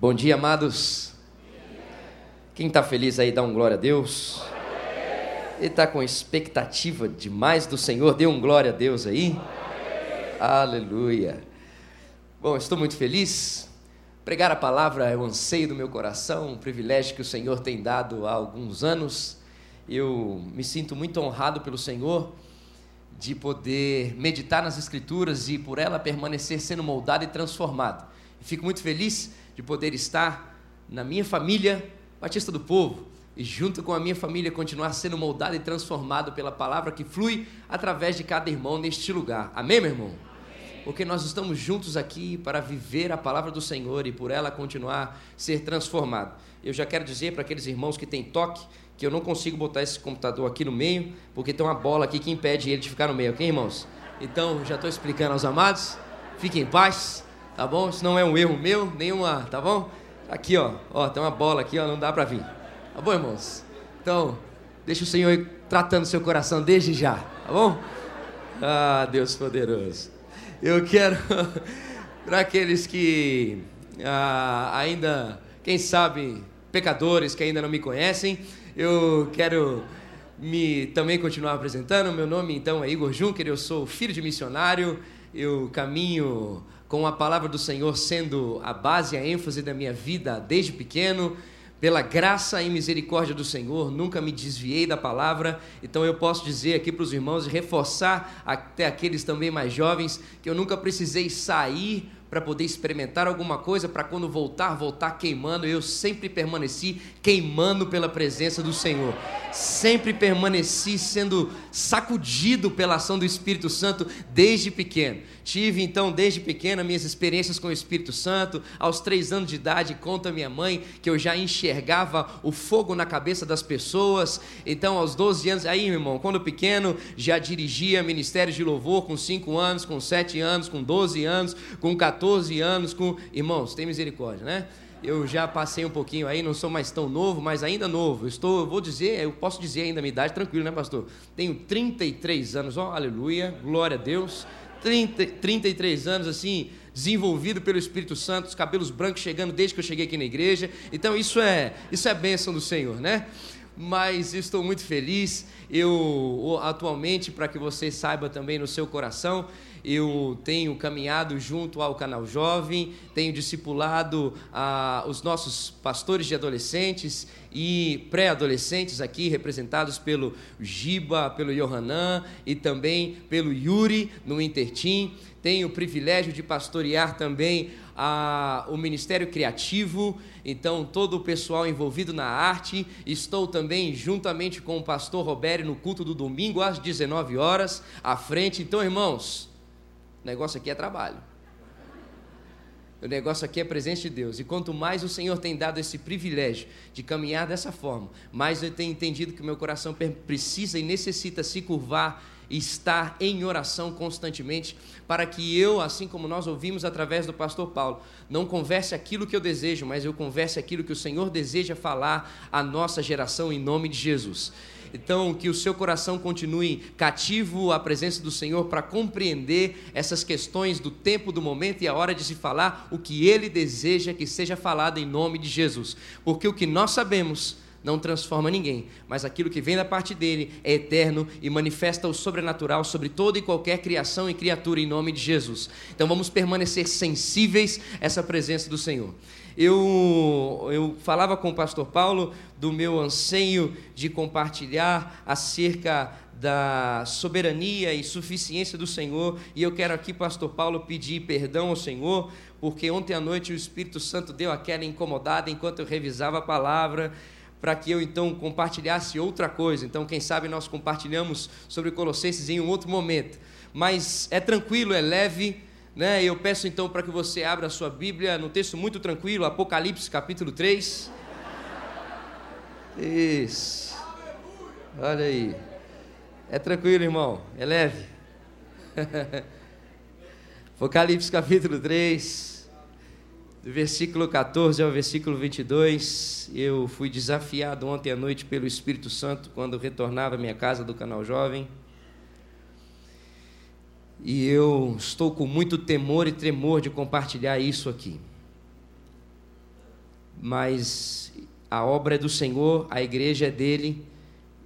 Bom dia, amados. Quem está feliz aí, dá um glória a Deus. Ele está com expectativa demais do Senhor, dê um glória a Deus aí. Aleluia. Bom, estou muito feliz. Pregar a palavra é o anseio do meu coração, um privilégio que o Senhor tem dado há alguns anos. Eu me sinto muito honrado pelo Senhor de poder meditar nas Escrituras e por ela permanecer sendo moldado e transformado. Fico muito feliz de poder estar na minha família Batista do Povo e junto com a minha família continuar sendo moldado e transformado pela palavra que flui através de cada irmão neste lugar. Amém, meu irmão? Porque nós estamos juntos aqui para viver a palavra do Senhor e por ela continuar ser transformado. Eu já quero dizer para aqueles irmãos que têm toque que eu não consigo botar esse computador aqui no meio, porque tem uma bola aqui que impede ele de ficar no meio, ok, irmãos? Então, já estou explicando aos amados, fiquem em paz, tá bom? Isso não é um erro meu, nenhuma, tá bom? Aqui, ó, ó, tem uma bola aqui, ó, não dá para vir. Tá bom, irmãos? Então, deixa o Senhor tratando seu coração desde já, tá bom? Ah, Deus poderoso. Eu quero, para aqueles que ah, ainda, quem sabe, pecadores que ainda não me conhecem, eu quero me também continuar apresentando. Meu nome então é Igor Juncker, eu sou filho de missionário, eu caminho com a palavra do Senhor sendo a base, a ênfase da minha vida desde pequeno. Pela graça e misericórdia do Senhor, nunca me desviei da palavra, então eu posso dizer aqui para os irmãos e reforçar até aqueles também mais jovens que eu nunca precisei sair para poder experimentar alguma coisa, para quando voltar, voltar queimando. Eu sempre permaneci queimando pela presença do Senhor. Sempre permaneci sendo sacudido pela ação do Espírito Santo desde pequeno. Tive então desde pequena minhas experiências com o Espírito Santo. Aos três anos de idade, conta minha mãe que eu já enxergava o fogo na cabeça das pessoas. Então, aos 12 anos, aí, meu irmão, quando pequeno, já dirigia ministérios de louvor com 5 anos, com 7 anos, com 12 anos, com 14 anos, com. Irmãos, tem misericórdia, né? eu já passei um pouquinho aí, não sou mais tão novo, mas ainda novo. Estou, vou dizer, eu posso dizer ainda a minha idade, tranquilo, né, pastor? Tenho 33 anos, ó, oh, aleluia, glória a Deus. 30, 33 anos assim, desenvolvido pelo Espírito Santo, os cabelos brancos chegando desde que eu cheguei aqui na igreja. Então isso é, isso é bênção do Senhor, né? Mas estou muito feliz. Eu atualmente, para que você saiba também no seu coração, eu tenho caminhado junto ao canal Jovem, tenho discipulado ah, os nossos pastores de adolescentes e pré-adolescentes aqui, representados pelo Giba, pelo Yohanan e também pelo Yuri no Intertim. Tenho o privilégio de pastorear também a, o Ministério Criativo, então todo o pessoal envolvido na arte. Estou também juntamente com o pastor Roberto no culto do domingo às 19 horas à frente. Então, irmãos, o negócio aqui é trabalho. O negócio aqui é presença de Deus. E quanto mais o Senhor tem dado esse privilégio de caminhar dessa forma, mais eu tenho entendido que o meu coração precisa e necessita se curvar e estar em oração constantemente, para que eu, assim como nós ouvimos através do pastor Paulo, não converse aquilo que eu desejo, mas eu converse aquilo que o Senhor deseja falar à nossa geração em nome de Jesus. Então, que o seu coração continue cativo à presença do Senhor para compreender essas questões do tempo, do momento e a hora de se falar o que Ele deseja que seja falado em nome de Jesus. Porque o que nós sabemos não transforma ninguém, mas aquilo que vem da parte dele é eterno e manifesta o sobrenatural sobre toda e qualquer criação e criatura em nome de Jesus. Então vamos permanecer sensíveis a essa presença do Senhor. Eu, eu falava com o pastor Paulo do meu anseio de compartilhar acerca da soberania e suficiência do Senhor, e eu quero aqui, pastor Paulo, pedir perdão ao Senhor, porque ontem à noite o Espírito Santo deu aquela incomodada enquanto eu revisava a palavra, para que eu então compartilhasse outra coisa. Então, quem sabe nós compartilhamos sobre Colossenses em um outro momento. Mas é tranquilo, é leve, né? Eu peço então para que você abra a sua Bíblia no texto muito tranquilo, Apocalipse capítulo 3. Isso. Olha aí. É tranquilo, irmão. É leve. Apocalipse capítulo 3, do versículo 14 ao versículo 22. Eu fui desafiado ontem à noite pelo Espírito Santo quando retornava à minha casa do canal Jovem e eu estou com muito temor e tremor de compartilhar isso aqui. mas a obra é do Senhor, a igreja é dele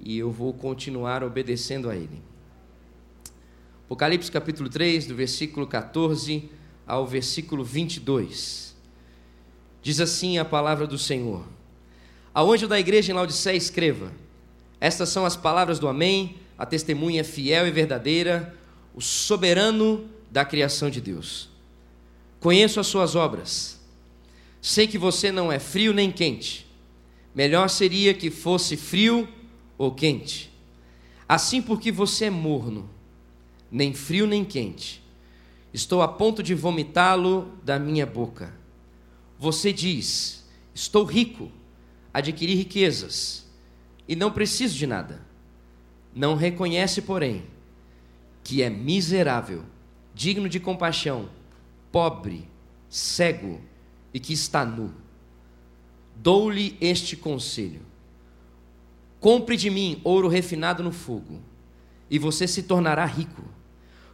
e eu vou continuar obedecendo a ele. Apocalipse capítulo 3, do versículo 14 ao versículo 22. Diz assim a palavra do Senhor: Ao anjo da igreja em Laodiceia escreva: Estas são as palavras do Amém, a testemunha fiel e verdadeira, o soberano da criação de Deus. Conheço as suas obras. Sei que você não é frio nem quente. Melhor seria que fosse frio ou quente. Assim, porque você é morno, nem frio nem quente, estou a ponto de vomitá-lo da minha boca. Você diz: Estou rico, adquiri riquezas e não preciso de nada. Não reconhece, porém, que é miserável, digno de compaixão, pobre, cego e que está nu. Dou-lhe este conselho: compre de mim ouro refinado no fogo, e você se tornará rico.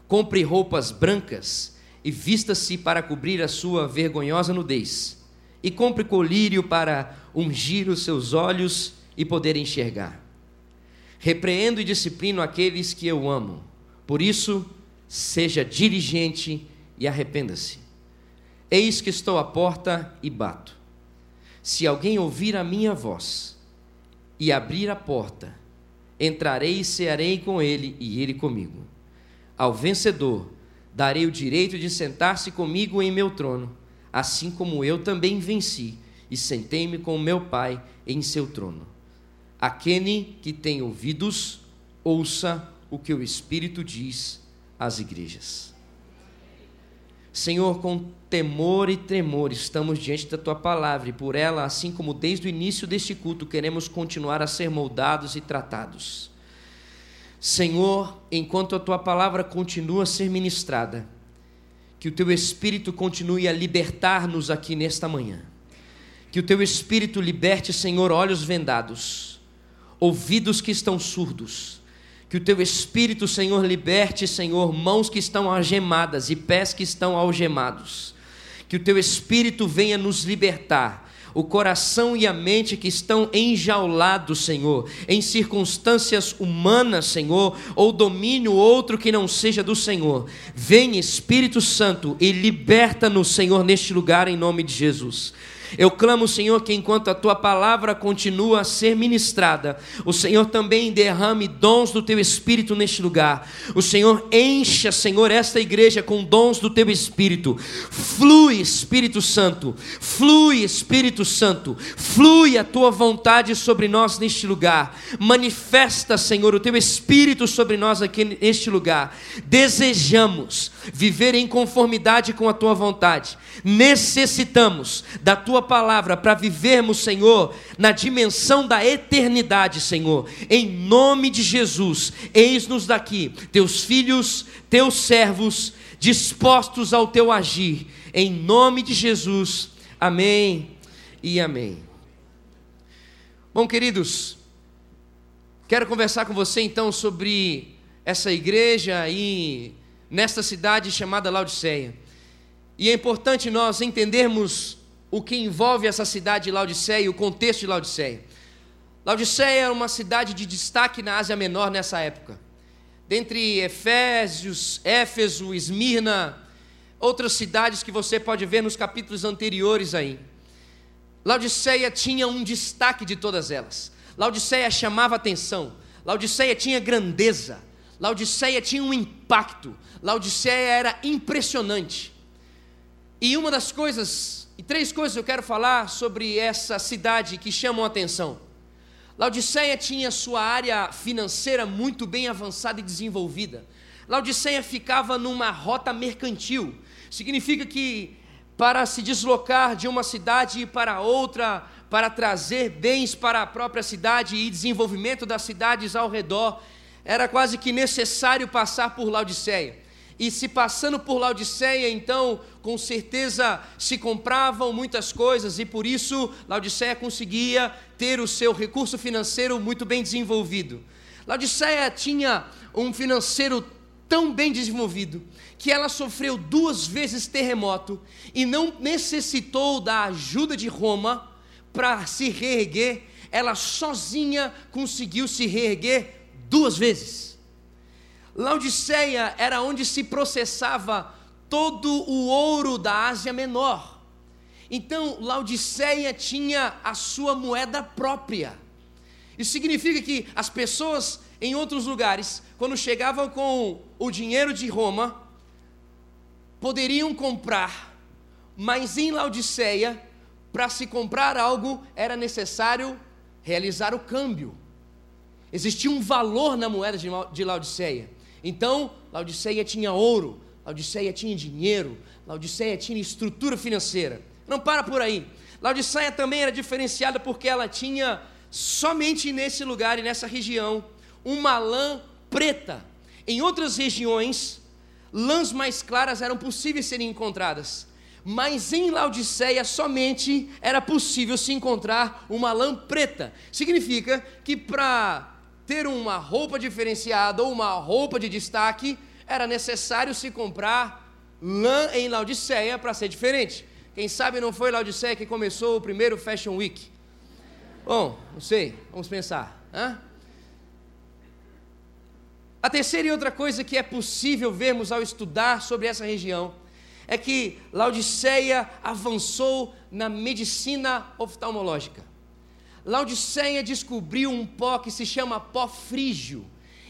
Compre roupas brancas e vista-se para cobrir a sua vergonhosa nudez. E compre colírio para ungir os seus olhos e poder enxergar. Repreendo e disciplino aqueles que eu amo. Por isso, seja diligente e arrependa-se. Eis que estou à porta e bato. Se alguém ouvir a minha voz e abrir a porta, entrarei e cearei com ele e ele comigo. Ao vencedor, darei o direito de sentar-se comigo em meu trono, assim como eu também venci e sentei-me com meu Pai em seu trono. Aquele que tem ouvidos, ouça o que o Espírito diz às igrejas. Senhor, com temor e tremor estamos diante da tua palavra e por ela, assim como desde o início deste culto, queremos continuar a ser moldados e tratados. Senhor, enquanto a tua palavra continua a ser ministrada, que o teu Espírito continue a libertar-nos aqui nesta manhã. Que o teu Espírito liberte, Senhor, olhos vendados, ouvidos que estão surdos que o teu Espírito, Senhor, liberte, Senhor, mãos que estão algemadas e pés que estão algemados. Que o teu Espírito venha nos libertar. O coração e a mente que estão enjaulados, Senhor, em circunstâncias humanas, Senhor, ou domínio outro que não seja do Senhor. Vem, Espírito Santo, e liberta-nos, Senhor, neste lugar, em nome de Jesus. Eu clamo, Senhor, que enquanto a tua palavra continua a ser ministrada, o Senhor também derrame dons do teu espírito neste lugar. O Senhor encha, Senhor, esta igreja com dons do teu espírito. Flui, Espírito Santo. Flui, Espírito Santo. Flui a tua vontade sobre nós neste lugar. Manifesta, Senhor, o teu espírito sobre nós aqui neste lugar. Desejamos viver em conformidade com a tua vontade. Necessitamos da tua palavra para vivermos, Senhor, na dimensão da eternidade, Senhor. Em nome de Jesus, eis-nos daqui, teus filhos, teus servos, dispostos ao teu agir. Em nome de Jesus. Amém e amém. Bom, queridos, quero conversar com você então sobre essa igreja aí nesta cidade chamada Laodiceia. E é importante nós entendermos o que envolve essa cidade de Laodiceia, o contexto de Laodiceia. Laodiceia era uma cidade de destaque na Ásia Menor nessa época. Dentre Efésios, Éfeso, Esmirna, outras cidades que você pode ver nos capítulos anteriores aí. Laodiceia tinha um destaque de todas elas. Laodiceia chamava atenção. Laodiceia tinha grandeza. Laodiceia tinha um impacto. Laodiceia era impressionante. E uma das coisas e três coisas eu quero falar sobre essa cidade que chamam a atenção. Laodiceia tinha sua área financeira muito bem avançada e desenvolvida. Laodiceia ficava numa rota mercantil. Significa que para se deslocar de uma cidade para outra, para trazer bens para a própria cidade e desenvolvimento das cidades ao redor, era quase que necessário passar por Laodiceia e se passando por Laodiceia, então, com certeza se compravam muitas coisas e por isso Laodiceia conseguia ter o seu recurso financeiro muito bem desenvolvido. Laodiceia tinha um financeiro tão bem desenvolvido que ela sofreu duas vezes terremoto e não necessitou da ajuda de Roma para se reerguer, ela sozinha conseguiu se reerguer duas vezes. Laodiceia era onde se processava todo o ouro da Ásia Menor. Então, Laodiceia tinha a sua moeda própria. Isso significa que as pessoas em outros lugares, quando chegavam com o dinheiro de Roma, poderiam comprar, mas em Laodiceia, para se comprar algo, era necessário realizar o câmbio. Existia um valor na moeda de Laodiceia. Então, Laodiceia tinha ouro, Laodiceia tinha dinheiro, Laodiceia tinha estrutura financeira. Não para por aí. Laodiceia também era diferenciada porque ela tinha somente nesse lugar e nessa região uma lã preta. Em outras regiões, lãs mais claras eram possíveis serem encontradas, mas em Laodiceia somente era possível se encontrar uma lã preta. Significa que para ter uma roupa diferenciada ou uma roupa de destaque, era necessário se comprar lã em Laodiceia para ser diferente. Quem sabe não foi Laodiceia que começou o primeiro Fashion Week? Bom, não sei, vamos pensar. Hã? A terceira e outra coisa que é possível vermos ao estudar sobre essa região é que Laodiceia avançou na medicina oftalmológica. Laodiceia descobriu um pó que se chama pó frígio.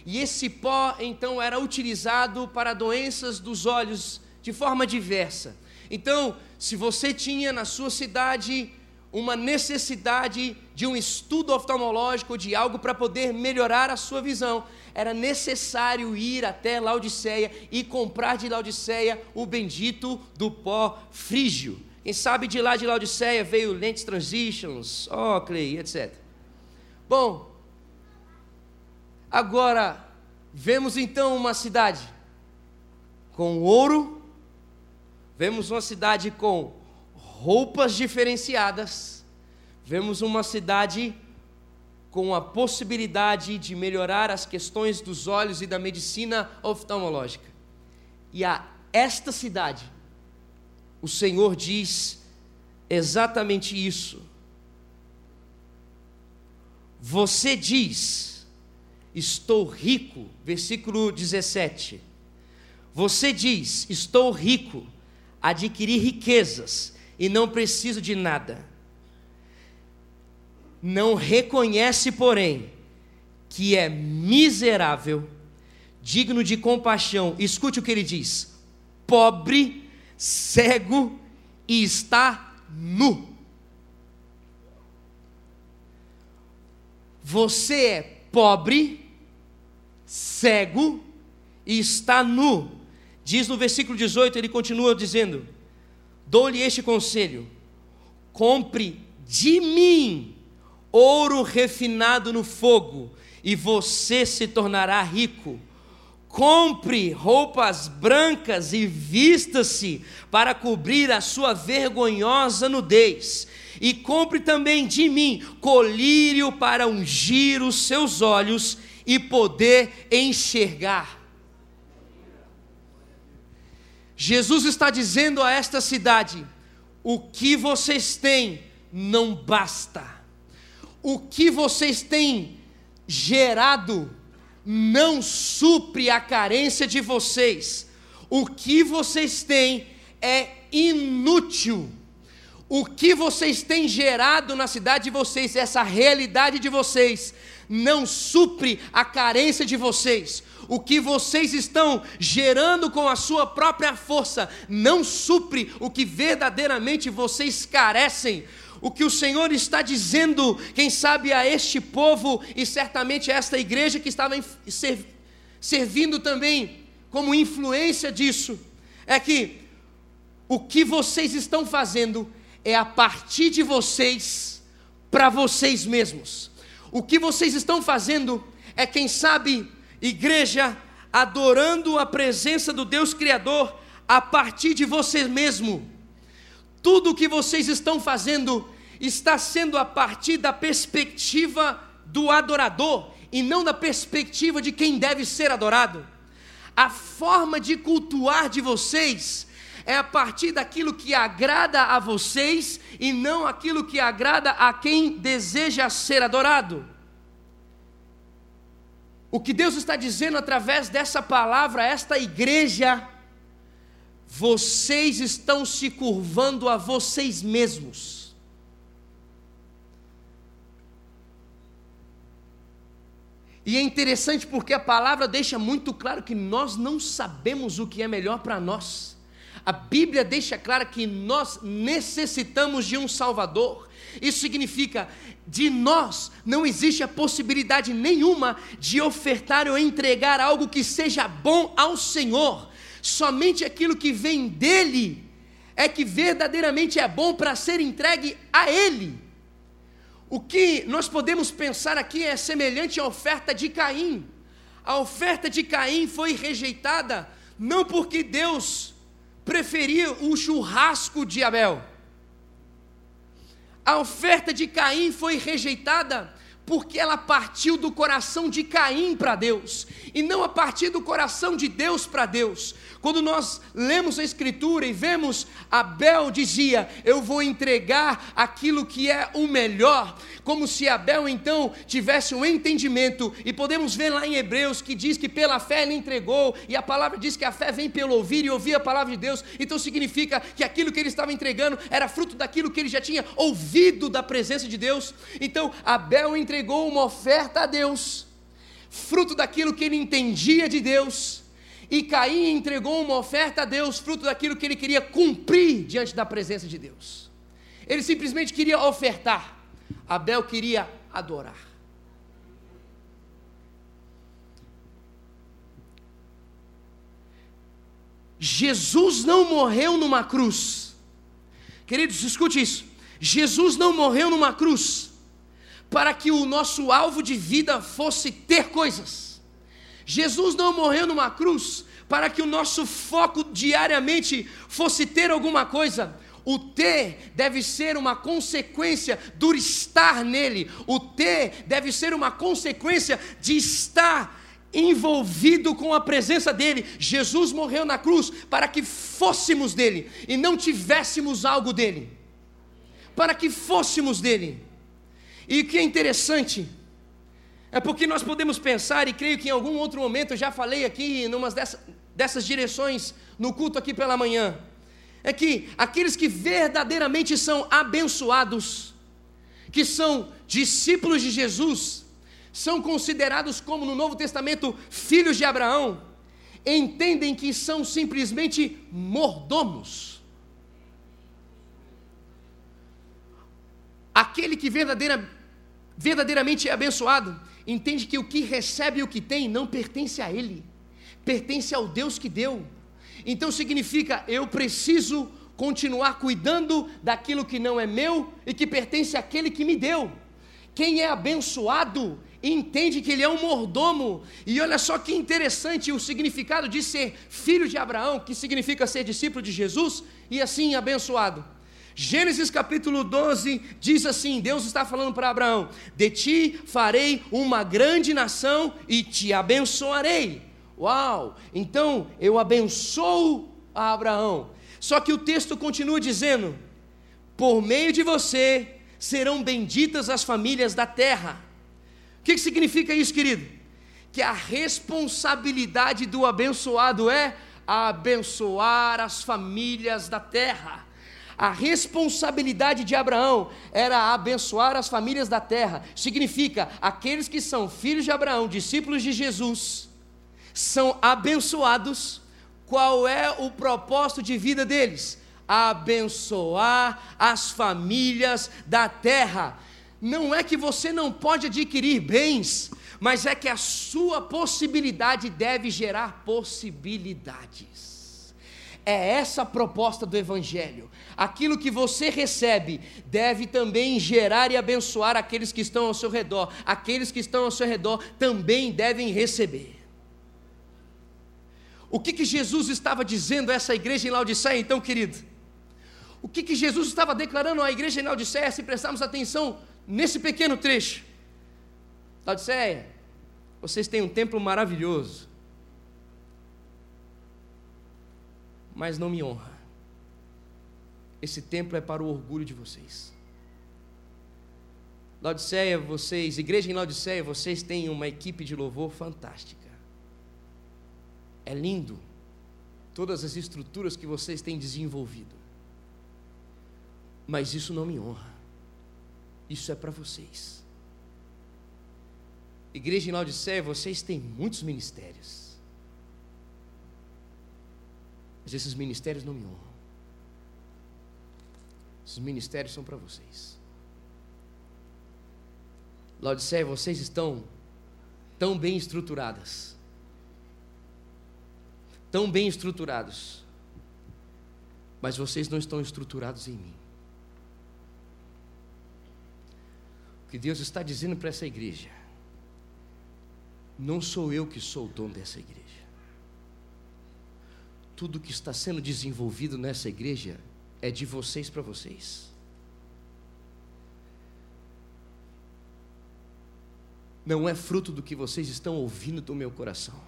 E esse pó então era utilizado para doenças dos olhos de forma diversa. Então, se você tinha na sua cidade uma necessidade de um estudo oftalmológico, de algo para poder melhorar a sua visão, era necessário ir até Laodiceia e comprar de Laodiceia o bendito do pó frígio. Quem sabe de lá de Laodiceia veio Lentes Transitions, Oakley, etc. Bom, agora vemos então uma cidade com ouro, vemos uma cidade com roupas diferenciadas, vemos uma cidade com a possibilidade de melhorar as questões dos olhos e da medicina oftalmológica. E a esta cidade, o Senhor diz exatamente isso. Você diz, estou rico, versículo 17. Você diz, estou rico, adquiri riquezas e não preciso de nada. Não reconhece, porém, que é miserável, digno de compaixão. Escute o que ele diz: pobre, cego e está nu. Você é pobre, cego e está nu. Diz no versículo 18, ele continua dizendo: Dou-lhe este conselho: compre de mim ouro refinado no fogo, e você se tornará rico. Compre roupas brancas e vista-se para cobrir a sua vergonhosa nudez. E compre também de mim colírio para ungir os seus olhos e poder enxergar. Jesus está dizendo a esta cidade: o que vocês têm não basta, o que vocês têm gerado não supre a carência de vocês, o que vocês têm é inútil. O que vocês têm gerado na cidade de vocês, essa realidade de vocês, não supre a carência de vocês o que vocês estão gerando com a sua própria força não supre o que verdadeiramente vocês carecem. O que o Senhor está dizendo, quem sabe a este povo e certamente a esta igreja que estava servindo também como influência disso, é que o que vocês estão fazendo é a partir de vocês para vocês mesmos. O que vocês estão fazendo é, quem sabe, igreja adorando a presença do Deus Criador a partir de você mesmo. Tudo o que vocês estão fazendo está sendo a partir da perspectiva do adorador e não da perspectiva de quem deve ser adorado. A forma de cultuar de vocês é a partir daquilo que agrada a vocês e não aquilo que agrada a quem deseja ser adorado. O que Deus está dizendo através dessa palavra esta igreja, vocês estão se curvando a vocês mesmos. E é interessante porque a palavra deixa muito claro que nós não sabemos o que é melhor para nós. A Bíblia deixa claro que nós necessitamos de um Salvador. Isso significa, de nós não existe a possibilidade nenhuma de ofertar ou entregar algo que seja bom ao Senhor. Somente aquilo que vem dele é que verdadeiramente é bom para ser entregue a Ele. O que nós podemos pensar aqui é semelhante à oferta de Caim. A oferta de Caim foi rejeitada não porque Deus preferia o churrasco de Abel. A oferta de Caim foi rejeitada porque ela partiu do coração de Caim para Deus, e não a partir do coração de Deus para Deus. Quando nós lemos a Escritura e vemos Abel dizia: Eu vou entregar aquilo que é o melhor, como se Abel então tivesse um entendimento, e podemos ver lá em Hebreus que diz que pela fé ele entregou, e a palavra diz que a fé vem pelo ouvir e ouvir a palavra de Deus, então significa que aquilo que ele estava entregando era fruto daquilo que ele já tinha ouvido da presença de Deus. Então Abel entregou uma oferta a Deus, fruto daquilo que ele entendia de Deus, e Caim entregou uma oferta a Deus, fruto daquilo que ele queria cumprir diante da presença de Deus. Ele simplesmente queria ofertar, Abel queria adorar. Jesus não morreu numa cruz. Queridos, escute isso. Jesus não morreu numa cruz para que o nosso alvo de vida fosse ter coisas. Jesus não morreu numa cruz para que o nosso foco diariamente fosse ter alguma coisa. O ter deve ser uma consequência do estar nele. O ter deve ser uma consequência de estar envolvido com a presença dele. Jesus morreu na cruz para que fôssemos dele e não tivéssemos algo dele. Para que fôssemos dele. E o que é interessante é porque nós podemos pensar, e creio que em algum outro momento eu já falei aqui, em uma dessas, dessas direções, no culto aqui pela manhã, é que aqueles que verdadeiramente são abençoados, que são discípulos de Jesus, são considerados como no Novo Testamento filhos de Abraão, entendem que são simplesmente mordomos. Aquele que verdadeiramente verdadeiramente é abençoado, entende que o que recebe e o que tem não pertence a ele, pertence ao Deus que deu. Então significa eu preciso continuar cuidando daquilo que não é meu e que pertence àquele que me deu. Quem é abençoado entende que ele é um mordomo. E olha só que interessante o significado de ser filho de Abraão, que significa ser discípulo de Jesus e assim abençoado. Gênesis capítulo 12 diz assim: Deus está falando para Abraão: De ti farei uma grande nação e te abençoarei. Uau! Então eu abençoo a Abraão. Só que o texto continua dizendo: Por meio de você serão benditas as famílias da terra. O que, que significa isso, querido? Que a responsabilidade do abençoado é abençoar as famílias da terra. A responsabilidade de Abraão era abençoar as famílias da terra. Significa, aqueles que são filhos de Abraão, discípulos de Jesus, são abençoados. Qual é o propósito de vida deles? Abençoar as famílias da terra. Não é que você não pode adquirir bens, mas é que a sua possibilidade deve gerar possibilidades. É essa a proposta do Evangelho. Aquilo que você recebe deve também gerar e abençoar aqueles que estão ao seu redor. Aqueles que estão ao seu redor também devem receber. O que, que Jesus estava dizendo a essa igreja em Laodiceia, então, querido? O que, que Jesus estava declarando à igreja em Laodiceia, se prestarmos atenção nesse pequeno trecho? Laodiceia, vocês têm um templo maravilhoso, mas não me honra. esse templo é para o orgulho de vocês. Laodiceia, vocês, igreja em Laodiceia, vocês têm uma equipe de louvor fantástica. É lindo todas as estruturas que vocês têm desenvolvido. Mas isso não me honra. Isso é para vocês. Igreja em Laodiceia, vocês têm muitos ministérios. Mas esses ministérios não me honram. Esses ministérios são para vocês. Laodiceia, vocês estão tão bem estruturadas. Tão bem estruturados. Mas vocês não estão estruturados em mim. O que Deus está dizendo para essa igreja não sou eu que sou o dono dessa igreja. Tudo que está sendo desenvolvido nessa igreja é de vocês para vocês. Não é fruto do que vocês estão ouvindo do meu coração.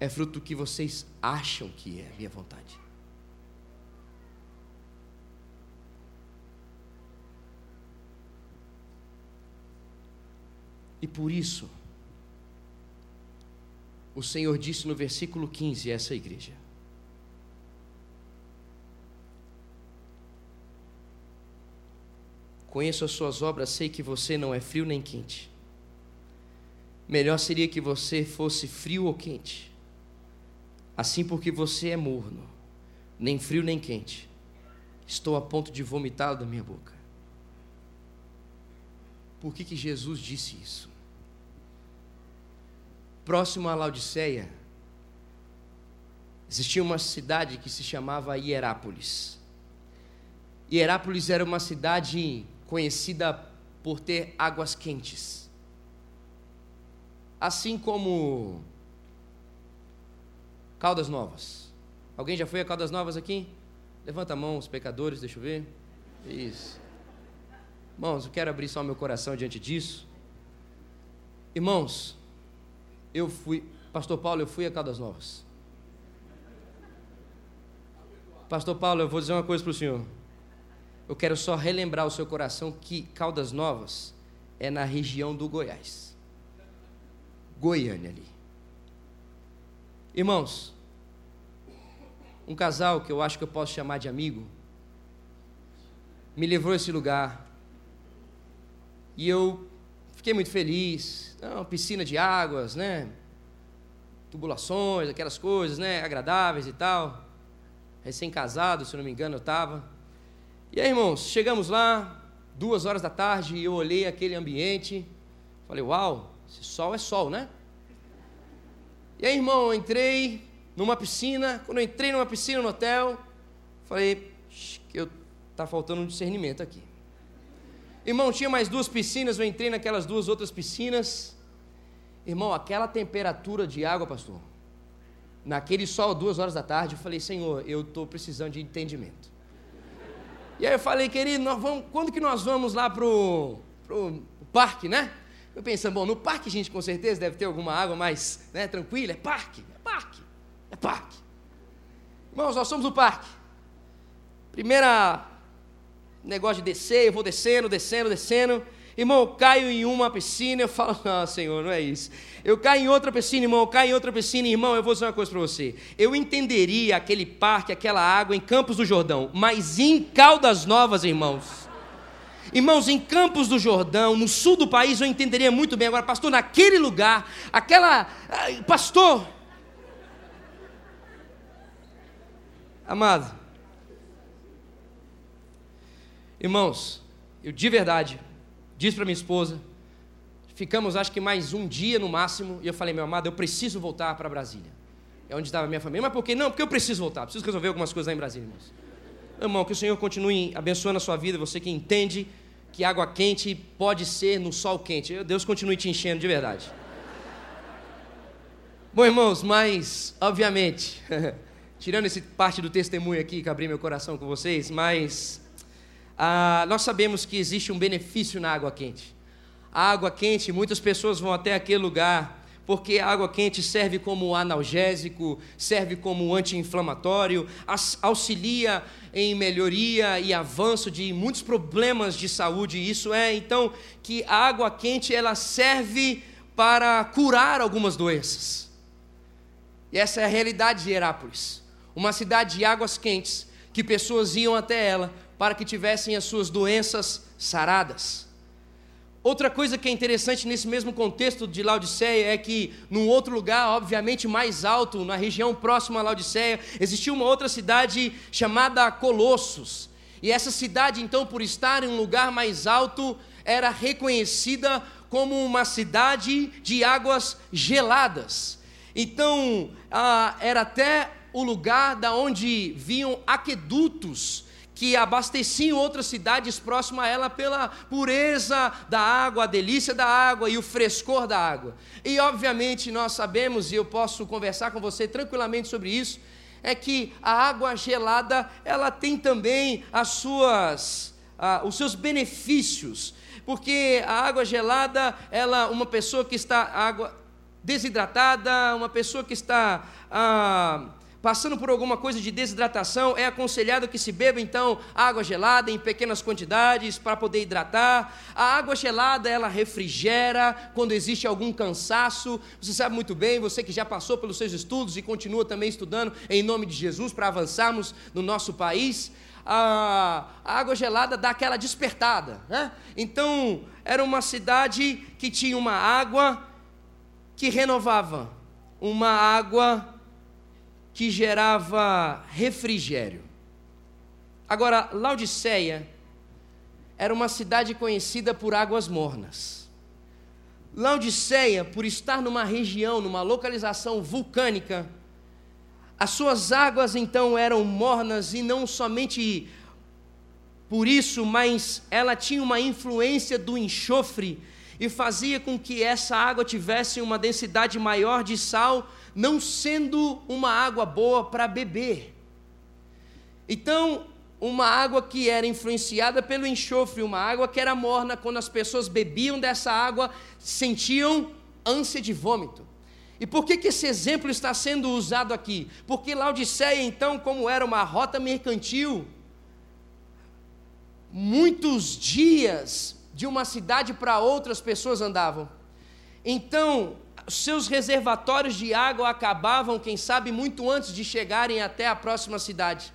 É fruto do que vocês acham que é a minha vontade. E por isso, o Senhor disse no versículo 15 a essa igreja: Conheço as suas obras, sei que você não é frio nem quente. Melhor seria que você fosse frio ou quente. Assim, porque você é morno, nem frio nem quente, estou a ponto de vomitá-lo da minha boca. Por que, que Jesus disse isso? Próximo a Laodiceia, existia uma cidade que se chamava Hierápolis. Hierápolis era uma cidade conhecida por ter águas quentes. Assim como Caldas Novas. Alguém já foi a Caldas Novas aqui? Levanta a mão, os pecadores, deixa eu ver. Isso. Irmãos, eu quero abrir só meu coração diante disso. Irmãos, eu fui, Pastor Paulo, eu fui a Caldas Novas. Pastor Paulo, eu vou dizer uma coisa para o senhor. Eu quero só relembrar o seu coração que Caldas Novas é na região do Goiás. Goiânia ali. Irmãos, um casal que eu acho que eu posso chamar de amigo, me levou a esse lugar e eu fiquei muito feliz. Não, piscina de águas, né? Tubulações, aquelas coisas, né? Agradáveis e tal. Recém-casado, se não me engano, eu estava. E aí, irmãos, chegamos lá, duas horas da tarde, e eu olhei aquele ambiente. Falei, uau, esse sol é sol, né? E aí, irmão, eu entrei numa piscina. Quando eu entrei numa piscina no hotel, falei, que eu tá faltando um discernimento aqui. Irmão, tinha mais duas piscinas, eu entrei naquelas duas outras piscinas. Irmão, aquela temperatura de água, pastor, naquele sol, duas horas da tarde, eu falei, Senhor, eu estou precisando de entendimento. E aí eu falei, querido, nós vamos, quando que nós vamos lá pro, pro parque, né? Eu pensando, bom, no parque, gente, com certeza deve ter alguma água mais né, tranquila. É parque, é parque, é parque. Irmãos, nós somos no parque. Primeira negócio de descer, eu vou descendo, descendo, descendo. Irmão, eu caio em uma piscina, eu falo, não, Senhor, não é isso. Eu caio em outra piscina, irmão, eu caio em outra piscina, irmão, eu vou dizer uma coisa para você. Eu entenderia aquele parque, aquela água em Campos do Jordão, mas em Caldas Novas, irmãos. Irmãos, em Campos do Jordão, no sul do país, eu entenderia muito bem. Agora, pastor, naquele lugar, aquela. Pastor. Amado, Irmãos, eu de verdade disse para minha esposa, ficamos acho que mais um dia no máximo, e eu falei, meu amado, eu preciso voltar para Brasília. É onde estava a minha família. Mas por quê? Não, porque eu preciso voltar, preciso resolver algumas coisas lá em Brasília, irmãos. Irmão, que o Senhor continue abençoando a sua vida, você que entende que água quente pode ser no sol quente. Deus continue te enchendo de verdade. Bom, irmãos, mas, obviamente, tirando esse parte do testemunho aqui que abri meu coração com vocês, mas ah, nós sabemos que existe um benefício na água quente. A água quente, muitas pessoas vão até aquele lugar porque a água quente serve como analgésico, serve como anti-inflamatório, auxilia em melhoria e avanço de muitos problemas de saúde. Isso é então que a água quente ela serve para curar algumas doenças. E essa é a realidade de Herápolis, uma cidade de águas quentes que pessoas iam até ela para que tivessem as suas doenças saradas. Outra coisa que é interessante nesse mesmo contexto de Laodiceia é que, num outro lugar, obviamente mais alto, na região próxima a Laodiceia, existia uma outra cidade chamada Colossos. E essa cidade, então, por estar em um lugar mais alto, era reconhecida como uma cidade de águas geladas. Então, ah, era até o lugar da onde vinham aquedutos que abasteciam outras cidades próximas a ela pela pureza da água, a delícia da água e o frescor da água. E obviamente nós sabemos, e eu posso conversar com você tranquilamente sobre isso, é que a água gelada ela tem também as suas, ah, os seus benefícios, porque a água gelada, ela, uma pessoa que está água desidratada, uma pessoa que está ah, passando por alguma coisa de desidratação, é aconselhado que se beba então água gelada em pequenas quantidades para poder hidratar. A água gelada ela refrigera quando existe algum cansaço. Você sabe muito bem, você que já passou pelos seus estudos e continua também estudando em nome de Jesus para avançarmos no nosso país. A, água gelada dá aquela despertada. Né? Então, era uma cidade que tinha uma água que renovava, uma água que gerava refrigério. Agora, Laodiceia era uma cidade conhecida por águas mornas. Laodiceia, por estar numa região, numa localização vulcânica, as suas águas então eram mornas e não somente por isso, mas ela tinha uma influência do enxofre e fazia com que essa água tivesse uma densidade maior de sal não sendo uma água boa para beber. Então, uma água que era influenciada pelo enxofre, uma água que era morna, quando as pessoas bebiam dessa água, sentiam ânsia de vômito. E por que, que esse exemplo está sendo usado aqui? Porque Laodiceia, então, como era uma rota mercantil, muitos dias de uma cidade para outra as pessoas andavam. Então, seus reservatórios de água acabavam, quem sabe, muito antes de chegarem até a próxima cidade.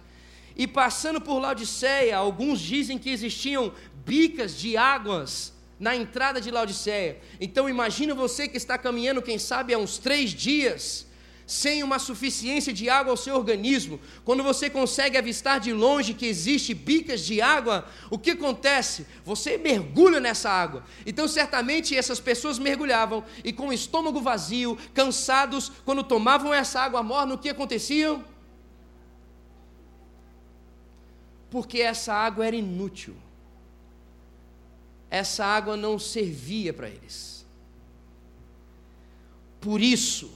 E passando por Laodiceia, alguns dizem que existiam bicas de águas na entrada de Laodiceia. Então imagina você que está caminhando, quem sabe, há uns três dias, sem uma suficiência de água ao seu organismo, quando você consegue avistar de longe que existe bicas de água, o que acontece? Você mergulha nessa água. Então, certamente essas pessoas mergulhavam e com o estômago vazio, cansados, quando tomavam essa água morna, o que acontecia? Porque essa água era inútil. Essa água não servia para eles. Por isso,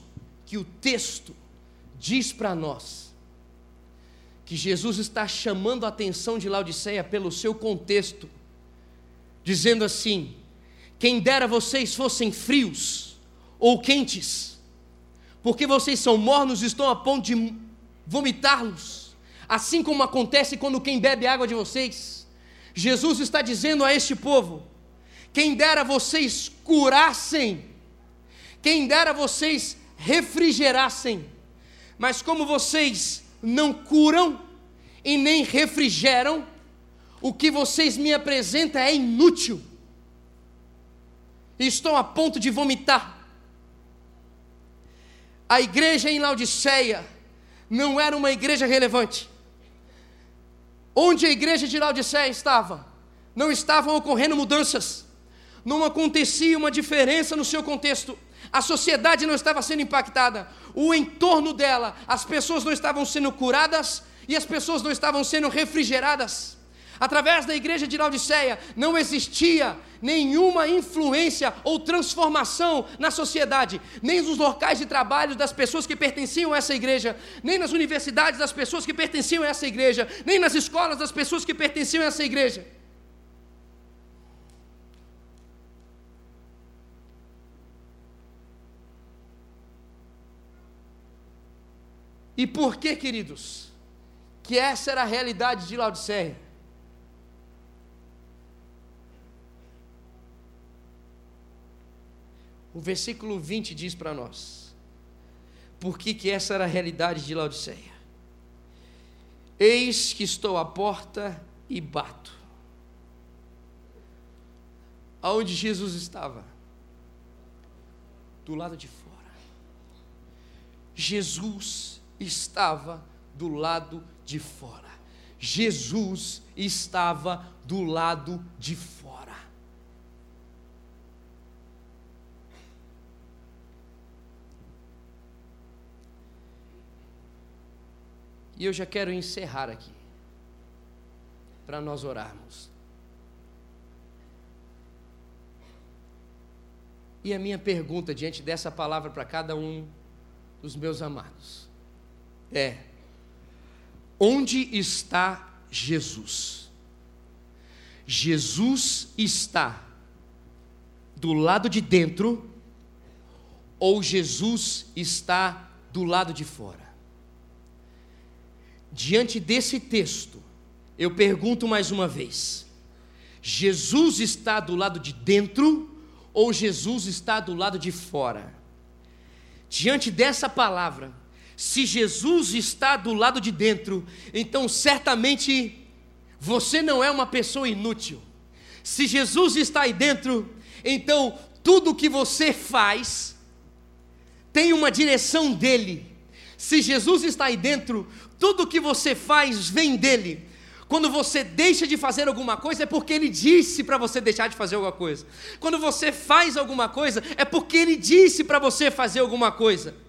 que o texto diz para nós que Jesus está chamando a atenção de Laodiceia pelo seu contexto, dizendo assim: quem dera vocês fossem frios ou quentes, porque vocês são mornos e estão a ponto de vomitá-los, assim como acontece quando quem bebe água de vocês. Jesus está dizendo a este povo: quem dera vocês curassem, quem dera vocês refrigerassem. Mas como vocês não curam e nem refrigeram, o que vocês me apresentam é inútil. Estou a ponto de vomitar. A igreja em Laodiceia não era uma igreja relevante. Onde a igreja de Laodiceia estava, não estavam ocorrendo mudanças, não acontecia uma diferença no seu contexto. A sociedade não estava sendo impactada, o entorno dela, as pessoas não estavam sendo curadas e as pessoas não estavam sendo refrigeradas. Através da igreja de Laodiceia não existia nenhuma influência ou transformação na sociedade, nem nos locais de trabalho das pessoas que pertenciam a essa igreja, nem nas universidades das pessoas que pertenciam a essa igreja, nem nas escolas das pessoas que pertenciam a essa igreja. E por que, queridos, que essa era a realidade de Laodiceia? O versículo 20 diz para nós: por que, que essa era a realidade de Laodiceia? Eis que estou à porta e bato. Aonde Jesus estava? Do lado de fora. Jesus estava do lado de fora. Jesus estava do lado de fora. E eu já quero encerrar aqui, para nós orarmos. E a minha pergunta diante dessa palavra para cada um dos meus amados é: onde está Jesus? Jesus está do lado de dentro ou Jesus está do lado de fora? Diante desse texto, eu pergunto mais uma vez: Jesus está do lado de dentro ou Jesus está do lado de fora? Diante dessa palavra, se Jesus está do lado de dentro, então certamente você não é uma pessoa inútil. Se Jesus está aí dentro, então tudo que você faz tem uma direção dele. Se Jesus está aí dentro, tudo que você faz vem dele. Quando você deixa de fazer alguma coisa, é porque ele disse para você deixar de fazer alguma coisa. Quando você faz alguma coisa, é porque ele disse para você fazer alguma coisa.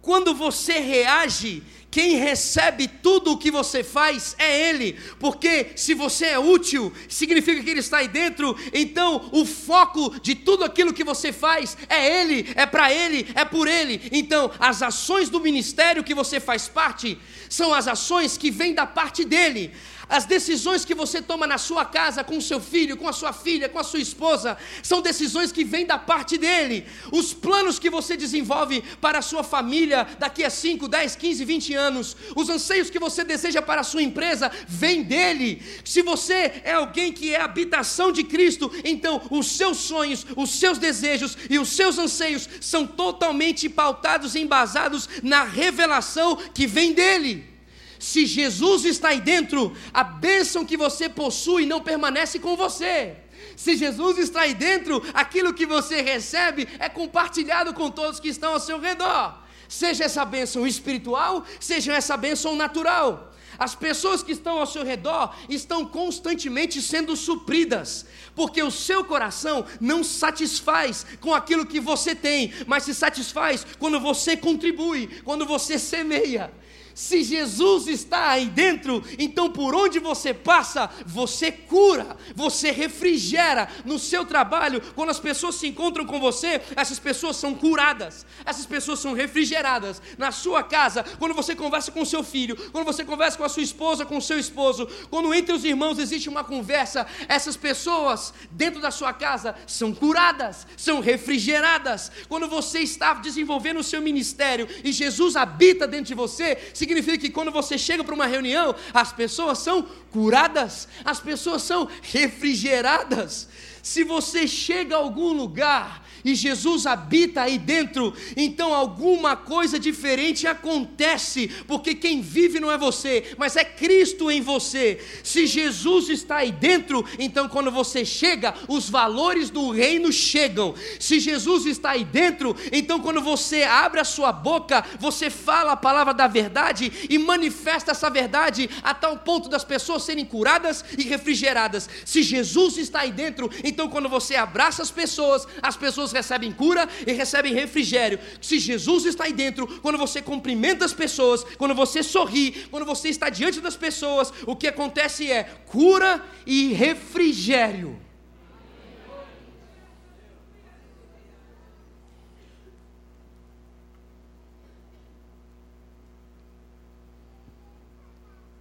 Quando você reage, quem recebe tudo o que você faz é Ele, porque se você é útil, significa que Ele está aí dentro, então o foco de tudo aquilo que você faz é Ele, é para Ele, é por Ele. Então, as ações do ministério que você faz parte são as ações que vêm da parte dele. As decisões que você toma na sua casa, com o seu filho, com a sua filha, com a sua esposa, são decisões que vêm da parte dele. Os planos que você desenvolve para a sua família daqui a 5, 10, 15, 20 anos, os anseios que você deseja para a sua empresa, vêm dele. Se você é alguém que é habitação de Cristo, então os seus sonhos, os seus desejos e os seus anseios são totalmente pautados e embasados na revelação que vem dele. Se Jesus está aí dentro, a bênção que você possui não permanece com você. Se Jesus está aí dentro, aquilo que você recebe é compartilhado com todos que estão ao seu redor. Seja essa bênção espiritual, seja essa bênção natural. As pessoas que estão ao seu redor estão constantemente sendo supridas, porque o seu coração não satisfaz com aquilo que você tem, mas se satisfaz quando você contribui, quando você semeia. Se Jesus está aí dentro, então por onde você passa, você cura, você refrigera no seu trabalho. Quando as pessoas se encontram com você, essas pessoas são curadas, essas pessoas são refrigeradas. Na sua casa, quando você conversa com seu filho, quando você conversa com a sua esposa, com seu esposo, quando entre os irmãos existe uma conversa, essas pessoas dentro da sua casa são curadas, são refrigeradas. Quando você está desenvolvendo o seu ministério e Jesus habita dentro de você, significa que quando você chega para uma reunião, as pessoas são curadas, as pessoas são refrigeradas. Se você chega a algum lugar e Jesus habita aí dentro, então alguma coisa diferente acontece, porque quem vive não é você, mas é Cristo em você. Se Jesus está aí dentro, então quando você chega, os valores do reino chegam. Se Jesus está aí dentro, então quando você abre a sua boca, você fala a palavra da verdade e manifesta essa verdade a tal ponto das pessoas serem curadas e refrigeradas. Se Jesus está aí dentro, então quando você abraça as pessoas, as pessoas recebem cura e recebem refrigério. Se Jesus está aí dentro, quando você cumprimenta as pessoas, quando você sorri, quando você está diante das pessoas, o que acontece é cura e refrigério.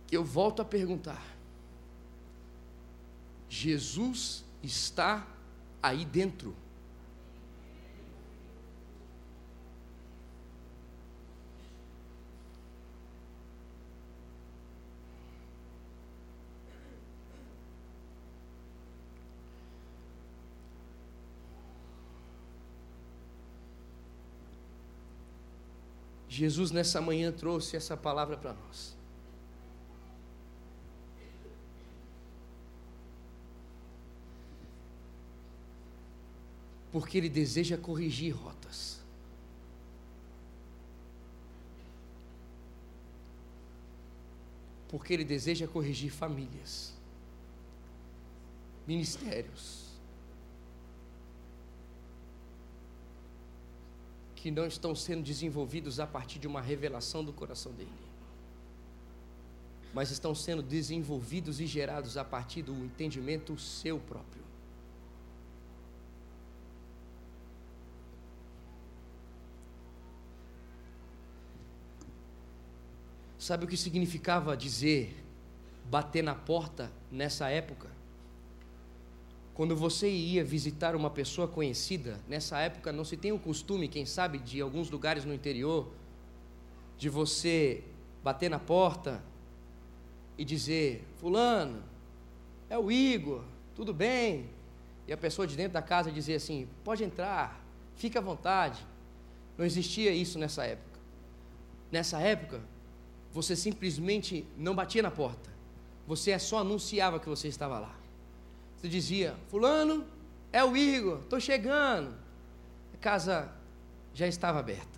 Eu volto a perguntar: Jesus está aí dentro? Jesus nessa manhã trouxe essa palavra para nós. Porque Ele deseja corrigir rotas. Porque Ele deseja corrigir famílias, ministérios, que não estão sendo desenvolvidos a partir de uma revelação do coração dele, mas estão sendo desenvolvidos e gerados a partir do entendimento seu próprio. Sabe o que significava dizer bater na porta nessa época? Quando você ia visitar uma pessoa conhecida, nessa época não se tem o costume, quem sabe, de alguns lugares no interior, de você bater na porta e dizer: Fulano, é o Igor, tudo bem? E a pessoa de dentro da casa dizer assim: Pode entrar, fica à vontade. Não existia isso nessa época. Nessa época, você simplesmente não batia na porta, você só anunciava que você estava lá. Você dizia: Fulano, é o Igor, estou chegando. A casa já estava aberta.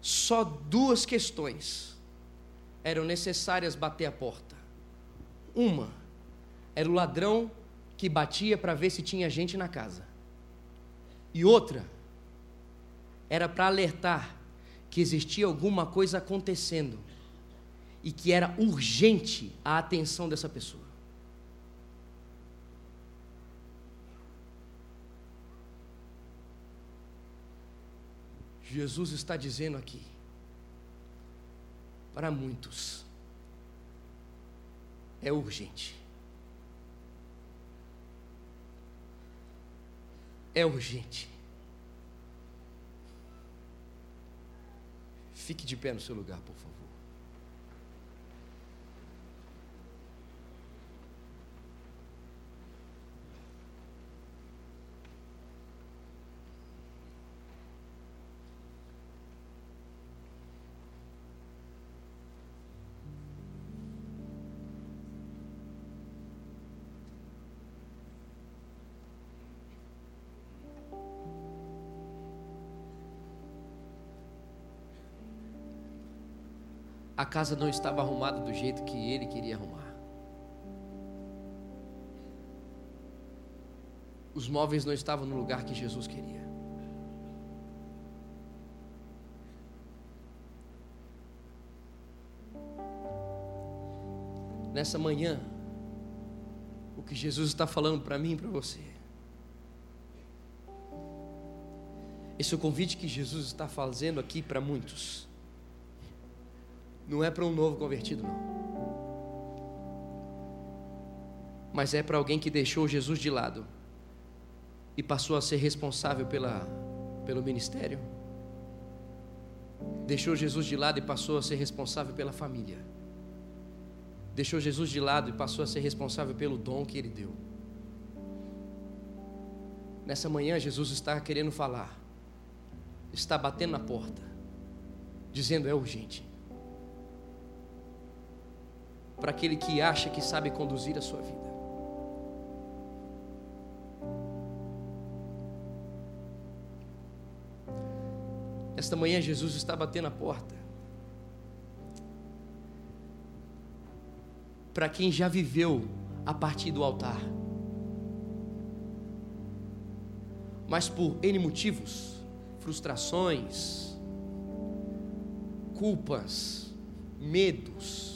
Só duas questões eram necessárias bater a porta. Uma era o ladrão que batia para ver se tinha gente na casa. E outra era para alertar que existia alguma coisa acontecendo e que era urgente a atenção dessa pessoa. Jesus está dizendo aqui, para muitos, é urgente. É urgente. Fique de pé no seu lugar, por favor. A casa não estava arrumada do jeito que ele queria arrumar. Os móveis não estavam no lugar que Jesus queria. Nessa manhã, o que Jesus está falando para mim e para você. Esse é o convite que Jesus está fazendo aqui para muitos. Não é para um novo convertido, não. Mas é para alguém que deixou Jesus de lado e passou a ser responsável pela, pelo ministério. Deixou Jesus de lado e passou a ser responsável pela família. Deixou Jesus de lado e passou a ser responsável pelo dom que ele deu. Nessa manhã, Jesus está querendo falar, está batendo na porta, dizendo: é urgente para aquele que acha que sabe conduzir a sua vida. Esta manhã Jesus está batendo a porta. Para quem já viveu a partir do altar. Mas por N motivos, frustrações, culpas, medos,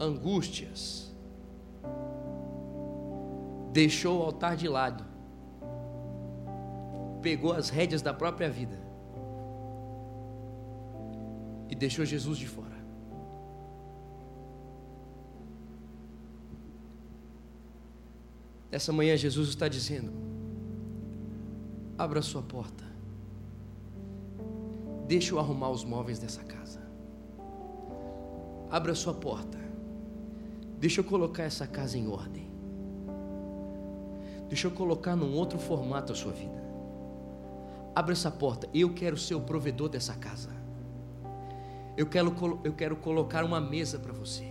angústias, deixou o altar de lado, pegou as rédeas da própria vida. E deixou Jesus de fora. Essa manhã Jesus está dizendo: abra sua porta, deixa eu arrumar os móveis dessa casa. Abra sua porta Deixa eu colocar essa casa em ordem. Deixa eu colocar num outro formato a sua vida. Abra essa porta. Eu quero ser o provedor dessa casa. Eu quero, eu quero colocar uma mesa para você.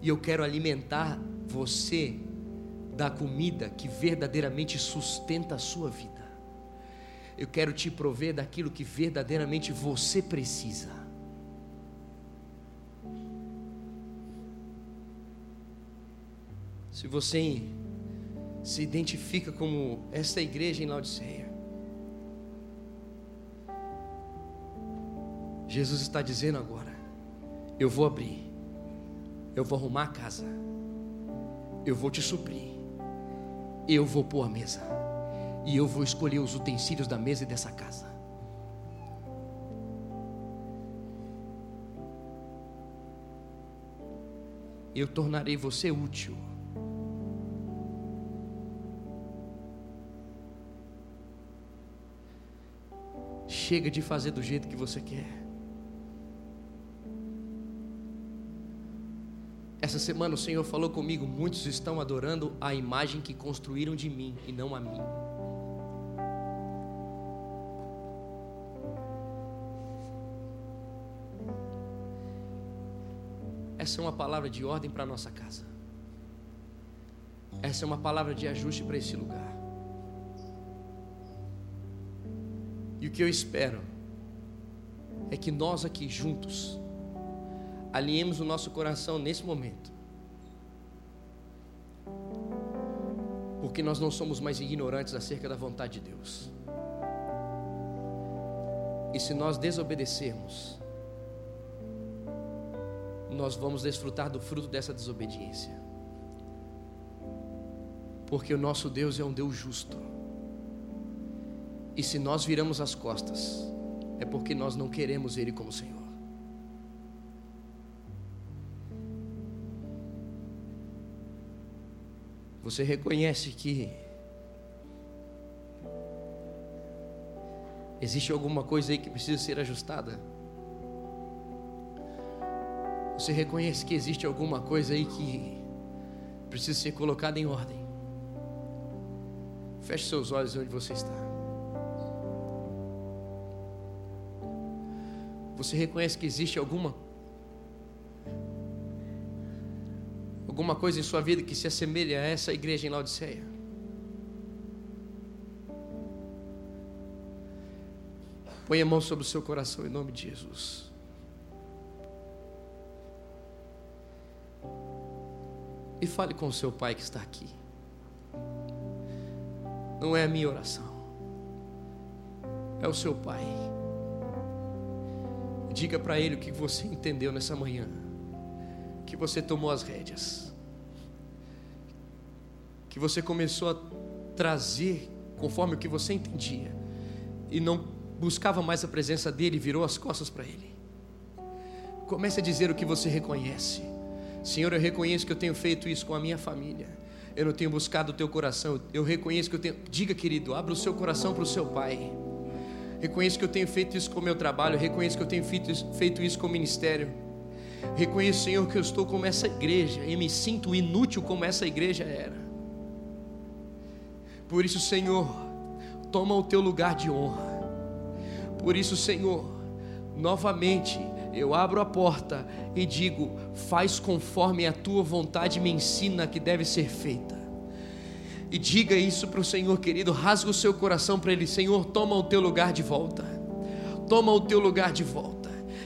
E eu quero alimentar você da comida que verdadeiramente sustenta a sua vida. Eu quero te prover daquilo que verdadeiramente você precisa. Se você se identifica como esta igreja em Laodiceia, Jesus está dizendo agora: eu vou abrir, eu vou arrumar a casa, eu vou te suprir, eu vou pôr a mesa, e eu vou escolher os utensílios da mesa e dessa casa. Eu tornarei você útil. Chega de fazer do jeito que você quer. Essa semana o Senhor falou comigo: muitos estão adorando a imagem que construíram de mim e não a mim. Essa é uma palavra de ordem para nossa casa. Essa é uma palavra de ajuste para esse lugar. Que eu espero é que nós aqui juntos alinhemos o nosso coração nesse momento. Porque nós não somos mais ignorantes acerca da vontade de Deus. E se nós desobedecermos, nós vamos desfrutar do fruto dessa desobediência. Porque o nosso Deus é um Deus justo. E se nós viramos as costas, é porque nós não queremos Ele como Senhor. Você reconhece que existe alguma coisa aí que precisa ser ajustada? Você reconhece que existe alguma coisa aí que precisa ser colocada em ordem? Feche seus olhos onde você está. Você reconhece que existe alguma alguma coisa em sua vida que se assemelha a essa igreja em Laodiceia? Põe a mão sobre o seu coração em nome de Jesus. E fale com o seu pai que está aqui. Não é a minha oração, é o seu pai. Diga para ele o que você entendeu nessa manhã que você tomou as rédeas, que você começou a trazer conforme o que você entendia e não buscava mais a presença dele virou as costas para ele. Comece a dizer o que você reconhece. Senhor, eu reconheço que eu tenho feito isso com a minha família. Eu não tenho buscado o teu coração. Eu reconheço que eu tenho. Diga, querido, abra o seu coração para o seu pai. Reconheço que eu tenho feito isso com o meu trabalho. Reconheço que eu tenho feito isso, feito isso com o ministério. Reconheço, Senhor, que eu estou como essa igreja e me sinto inútil como essa igreja era. Por isso, Senhor, toma o teu lugar de honra. Por isso, Senhor, novamente eu abro a porta e digo: faz conforme a tua vontade me ensina que deve ser feita. E diga isso para o Senhor, querido, rasga o seu coração para Ele: Senhor, toma o teu lugar de volta. Toma o teu lugar de volta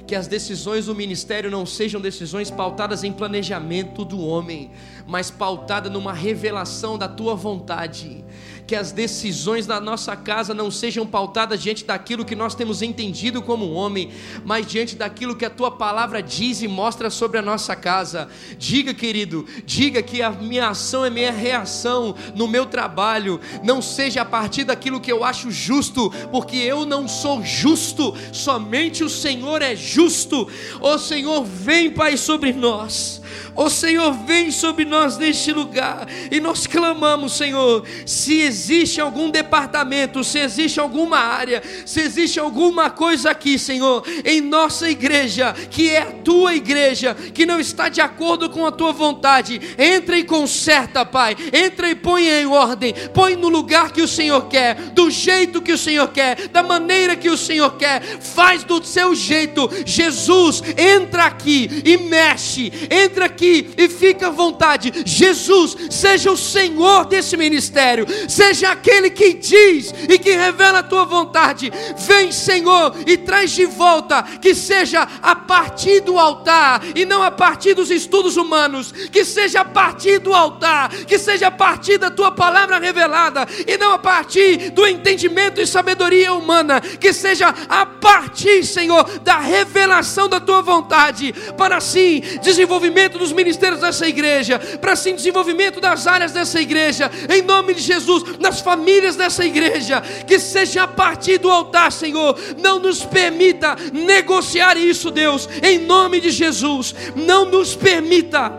que as decisões do ministério não sejam decisões pautadas em planejamento do homem, mas pautada numa revelação da tua vontade que as decisões da nossa casa não sejam pautadas diante daquilo que nós temos entendido como homem, mas diante daquilo que a tua palavra diz e mostra sobre a nossa casa. Diga, querido, diga que a minha ação é minha reação no meu trabalho, não seja a partir daquilo que eu acho justo, porque eu não sou justo, somente o Senhor é justo. Ó Senhor, vem, Pai, sobre nós Ó Senhor, vem sobre nós neste lugar. E nós clamamos, Senhor, se existe algum departamento, se existe alguma área, se existe alguma coisa aqui, Senhor, em nossa igreja, que é a tua igreja, que não está de acordo com a tua vontade, entra e conserta, Pai. Entra e põe em ordem, põe no lugar que o Senhor quer, do jeito que o Senhor quer, da maneira que o Senhor quer. Faz do seu jeito. Jesus, entra aqui e mexe. Entra aqui e fica à vontade. Jesus, seja o Senhor desse ministério, seja aquele que diz e que revela a tua vontade. Vem, Senhor, e traz de volta que seja a partir do altar e não a partir dos estudos humanos, que seja a partir do altar, que seja a partir da tua palavra revelada e não a partir do entendimento e sabedoria humana, que seja a partir, Senhor, da revelação da tua vontade, para assim desenvolvimento dos ministérios dessa igreja, para assim desenvolvimento das áreas dessa igreja, em nome de Jesus, nas famílias dessa igreja, que seja a partir do altar, Senhor. Não nos permita negociar isso, Deus, em nome de Jesus. Não nos permita.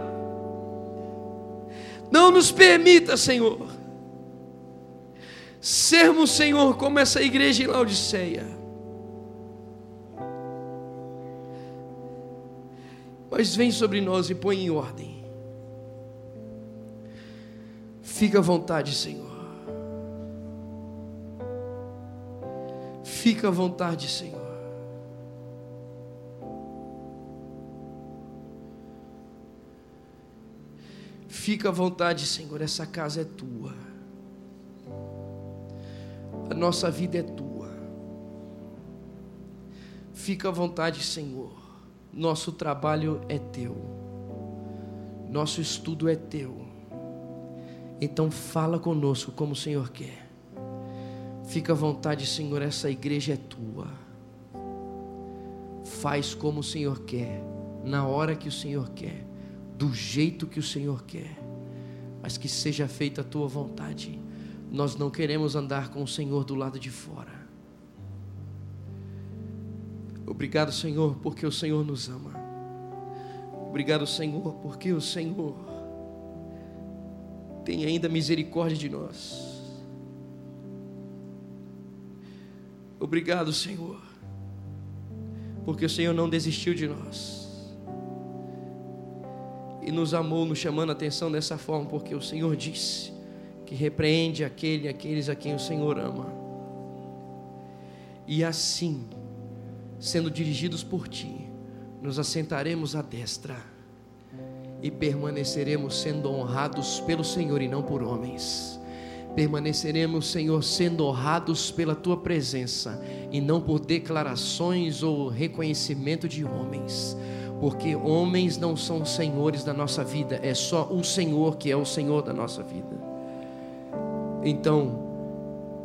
Não nos permita, Senhor, sermos, Senhor, como essa igreja em Laodiceia. Mas vem sobre nós e põe em ordem. Fica à vontade, Senhor. Fica à vontade, Senhor. Fica à vontade, Senhor. Essa casa é tua. A nossa vida é tua. Fica à vontade, Senhor. Nosso trabalho é teu. Nosso estudo é teu. Então fala conosco como o Senhor quer. Fica à vontade, Senhor, essa igreja é tua. Faz como o Senhor quer, na hora que o Senhor quer, do jeito que o Senhor quer, mas que seja feita a tua vontade. Nós não queremos andar com o Senhor do lado de fora. Obrigado, Senhor, porque o Senhor nos ama. Obrigado, Senhor, porque o Senhor tem ainda misericórdia de nós. Obrigado, Senhor, porque o Senhor não desistiu de nós e nos amou, nos chamando a atenção dessa forma, porque o Senhor disse que repreende aquele, aqueles a quem o Senhor ama. E assim, sendo dirigidos por Ti, nos assentaremos à destra e permaneceremos sendo honrados pelo Senhor e não por homens permaneceremos, Senhor, sendo honrados pela tua presença e não por declarações ou reconhecimento de homens, porque homens não são senhores da nossa vida, é só o Senhor que é o Senhor da nossa vida. Então,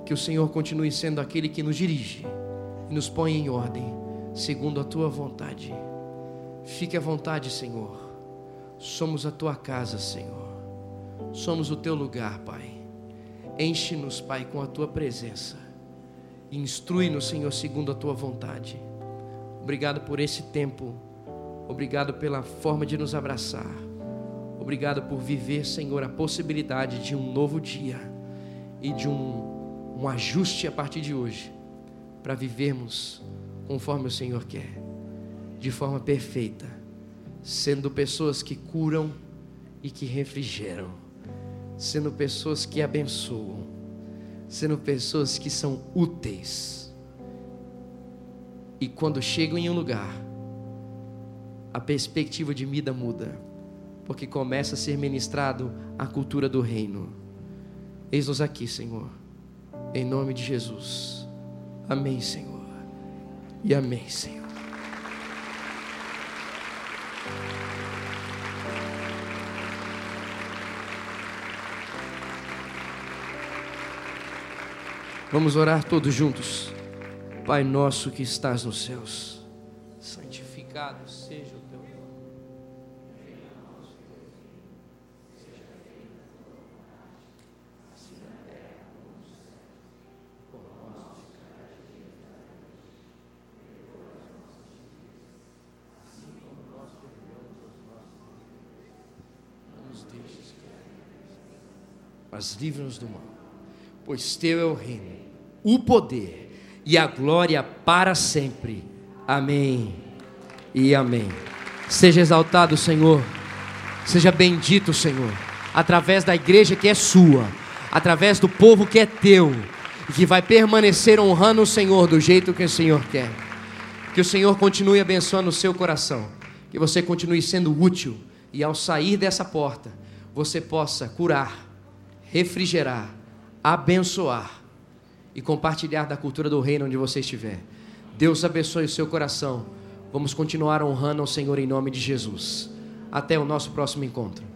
que o Senhor continue sendo aquele que nos dirige e nos põe em ordem, segundo a tua vontade. Fique à vontade, Senhor. Somos a tua casa, Senhor. Somos o teu lugar, Pai. Enche-nos, Pai, com a tua presença. Instrui-nos, Senhor, segundo a tua vontade. Obrigado por esse tempo. Obrigado pela forma de nos abraçar. Obrigado por viver, Senhor, a possibilidade de um novo dia e de um, um ajuste a partir de hoje, para vivermos conforme o Senhor quer, de forma perfeita, sendo pessoas que curam e que refrigeram sendo pessoas que abençoam, sendo pessoas que são úteis. E quando chegam em um lugar, a perspectiva de vida muda, porque começa a ser ministrado a cultura do reino. Eis-nos aqui, Senhor, em nome de Jesus. Amém, Senhor. E amém, Senhor. Vamos orar todos juntos. Pai nosso que estás nos céus, santificado seja o teu nome. Mas livra-nos do mal. Pois teu é o reino, o poder e a glória para sempre. Amém e amém. Seja exaltado, Senhor. Seja bendito, Senhor, através da igreja que é sua, através do povo que é teu e que vai permanecer honrando o Senhor do jeito que o Senhor quer. Que o Senhor continue abençoando o seu coração, que você continue sendo útil e ao sair dessa porta, você possa curar, refrigerar, abençoar e compartilhar da cultura do reino onde você estiver. Deus abençoe o seu coração. Vamos continuar honrando ao Senhor em nome de Jesus. Até o nosso próximo encontro.